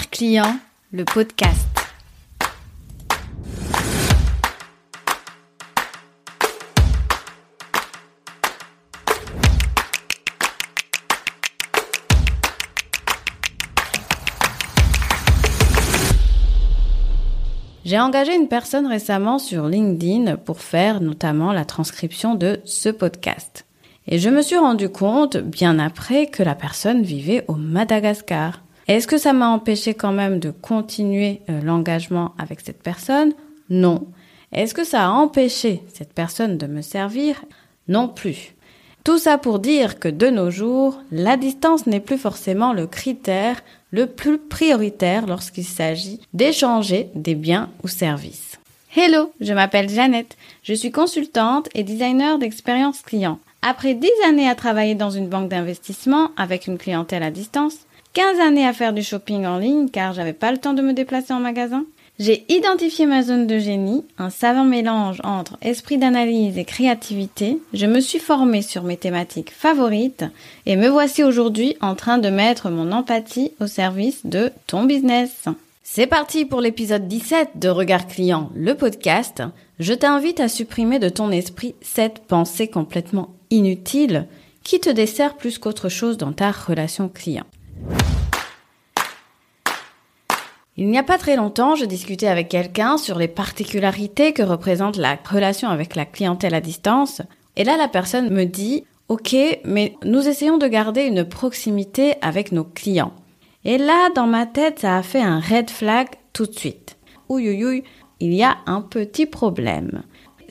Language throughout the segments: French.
Client, le podcast. J'ai engagé une personne récemment sur LinkedIn pour faire notamment la transcription de ce podcast. Et je me suis rendu compte, bien après, que la personne vivait au Madagascar. Est-ce que ça m'a empêché quand même de continuer euh, l'engagement avec cette personne? Non. Est-ce que ça a empêché cette personne de me servir? Non plus. Tout ça pour dire que de nos jours, la distance n'est plus forcément le critère le plus prioritaire lorsqu'il s'agit d'échanger des biens ou services. Hello, je m'appelle Jeannette, je suis consultante et designer d'expérience client. Après 10 années à travailler dans une banque d'investissement avec une clientèle à distance, 15 années à faire du shopping en ligne car j'avais pas le temps de me déplacer en magasin, j'ai identifié ma zone de génie, un savant mélange entre esprit d'analyse et créativité. Je me suis formée sur mes thématiques favorites et me voici aujourd'hui en train de mettre mon empathie au service de ton business. C'est parti pour l'épisode 17 de Regard Client, le podcast. Je t'invite à supprimer de ton esprit cette pensée complètement inutile qui te dessert plus qu'autre chose dans ta relation client. Il n'y a pas très longtemps, je discutais avec quelqu'un sur les particularités que représente la relation avec la clientèle à distance. Et là, la personne me dit, OK, mais nous essayons de garder une proximité avec nos clients. Et là, dans ma tête, ça a fait un red flag tout de suite. Ouïouïouï, il y a un petit problème.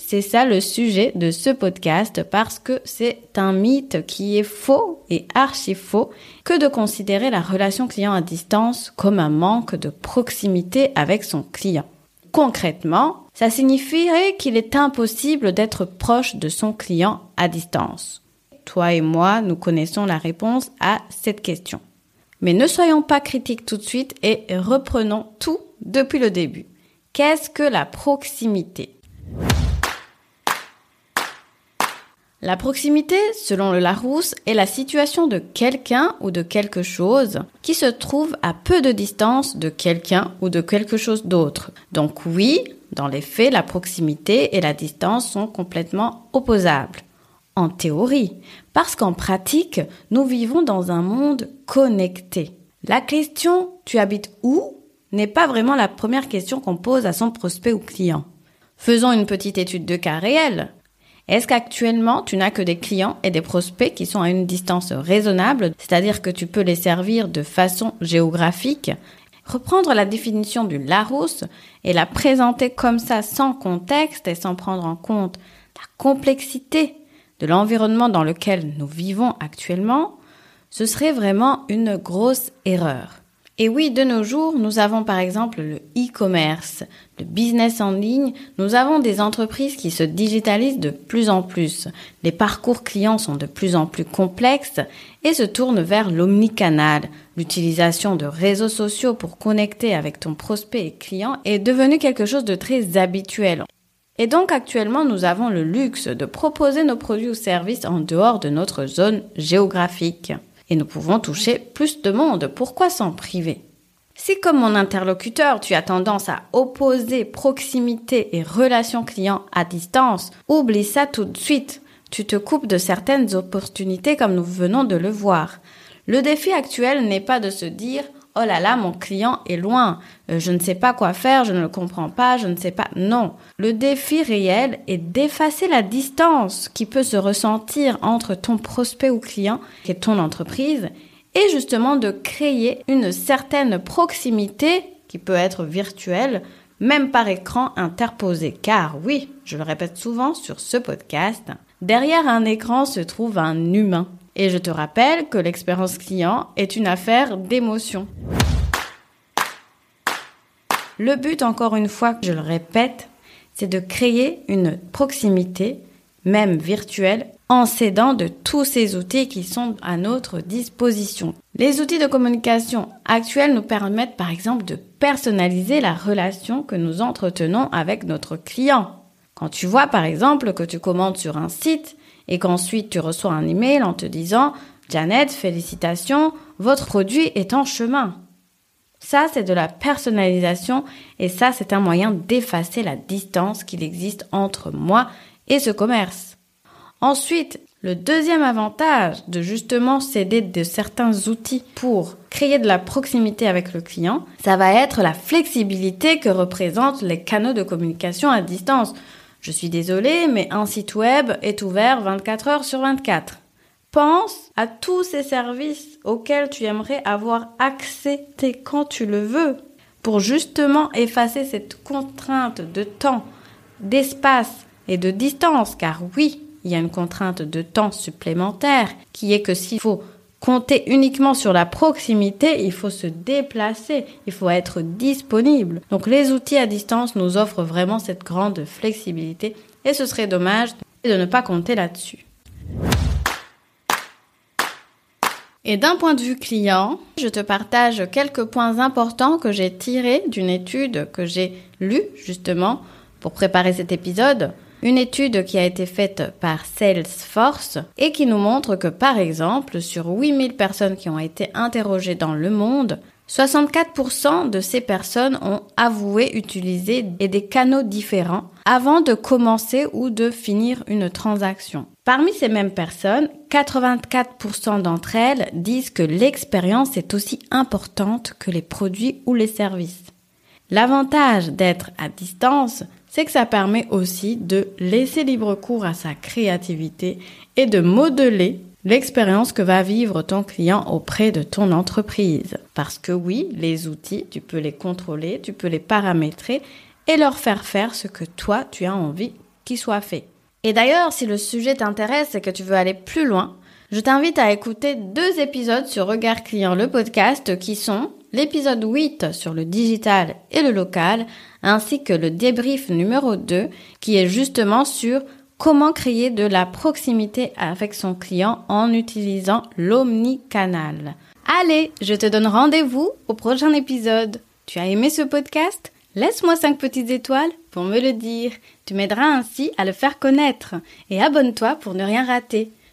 C'est ça le sujet de ce podcast parce que c'est un mythe qui est faux et archi faux que de considérer la relation client à distance comme un manque de proximité avec son client. Concrètement, ça signifierait qu'il est impossible d'être proche de son client à distance. Toi et moi, nous connaissons la réponse à cette question. Mais ne soyons pas critiques tout de suite et reprenons tout depuis le début. Qu'est-ce que la proximité? La proximité, selon le Larousse, est la situation de quelqu'un ou de quelque chose qui se trouve à peu de distance de quelqu'un ou de quelque chose d'autre. Donc oui, dans les faits, la proximité et la distance sont complètement opposables. En théorie, parce qu'en pratique, nous vivons dans un monde connecté. La question tu habites où? n'est pas vraiment la première question qu'on pose à son prospect ou client. Faisons une petite étude de cas réel. Est-ce qu'actuellement, tu n'as que des clients et des prospects qui sont à une distance raisonnable, c'est-à-dire que tu peux les servir de façon géographique? Reprendre la définition du Larousse et la présenter comme ça sans contexte et sans prendre en compte la complexité de l'environnement dans lequel nous vivons actuellement, ce serait vraiment une grosse erreur. Et oui, de nos jours, nous avons par exemple le e-commerce, le business en ligne. Nous avons des entreprises qui se digitalisent de plus en plus. Les parcours clients sont de plus en plus complexes et se tournent vers l'omnicanal. L'utilisation de réseaux sociaux pour connecter avec ton prospect et client est devenu quelque chose de très habituel. Et donc actuellement, nous avons le luxe de proposer nos produits ou services en dehors de notre zone géographique et nous pouvons toucher plus de monde. Pourquoi s'en priver? Si comme mon interlocuteur, tu as tendance à opposer proximité et relation client à distance, oublie ça tout de suite. Tu te coupes de certaines opportunités comme nous venons de le voir. Le défi actuel n'est pas de se dire oh là là, mon client est loin, euh, je ne sais pas quoi faire, je ne le comprends pas, je ne sais pas. Non, le défi réel est d'effacer la distance qui peut se ressentir entre ton prospect ou client et ton entreprise et justement de créer une certaine proximité qui peut être virtuelle, même par écran interposé. Car oui, je le répète souvent sur ce podcast, derrière un écran se trouve un humain. Et je te rappelle que l'expérience client est une affaire d'émotion. Le but, encore une fois, je le répète, c'est de créer une proximité, même virtuelle, en s'aidant de tous ces outils qui sont à notre disposition. Les outils de communication actuels nous permettent par exemple de personnaliser la relation que nous entretenons avec notre client. Quand tu vois par exemple que tu commandes sur un site et qu'ensuite tu reçois un email en te disant Janet, félicitations, votre produit est en chemin. Ça, c'est de la personnalisation et ça, c'est un moyen d'effacer la distance qu'il existe entre moi et ce commerce. Ensuite, le deuxième avantage de justement s'aider de certains outils pour créer de la proximité avec le client, ça va être la flexibilité que représentent les canaux de communication à distance. Je suis désolée, mais un site web est ouvert 24 heures sur 24. Pense à tous ces services auxquels tu aimerais avoir accès quand tu le veux pour justement effacer cette contrainte de temps, d'espace et de distance, car oui, il y a une contrainte de temps supplémentaire qui est que s'il faut compter uniquement sur la proximité, il faut se déplacer, il faut être disponible. Donc les outils à distance nous offrent vraiment cette grande flexibilité et ce serait dommage de ne pas compter là-dessus. Et d'un point de vue client, je te partage quelques points importants que j'ai tirés d'une étude que j'ai lue justement pour préparer cet épisode. Une étude qui a été faite par Salesforce et qui nous montre que par exemple, sur 8000 personnes qui ont été interrogées dans le monde, 64% de ces personnes ont avoué utiliser des canaux différents avant de commencer ou de finir une transaction. Parmi ces mêmes personnes, 84% d'entre elles disent que l'expérience est aussi importante que les produits ou les services. L'avantage d'être à distance, c'est que ça permet aussi de laisser libre cours à sa créativité et de modeler l'expérience que va vivre ton client auprès de ton entreprise. Parce que oui, les outils, tu peux les contrôler, tu peux les paramétrer et leur faire faire ce que toi, tu as envie qu'il soit fait. Et d'ailleurs, si le sujet t'intéresse et que tu veux aller plus loin, je t'invite à écouter deux épisodes sur Regard Client, le podcast, qui sont l'épisode 8 sur le digital et le local, ainsi que le débrief numéro 2 qui est justement sur comment créer de la proximité avec son client en utilisant l'omnicanal. Allez, je te donne rendez-vous au prochain épisode. Tu as aimé ce podcast? Laisse-moi 5 petites étoiles pour me le dire. Tu m'aideras ainsi à le faire connaître. Et abonne-toi pour ne rien rater.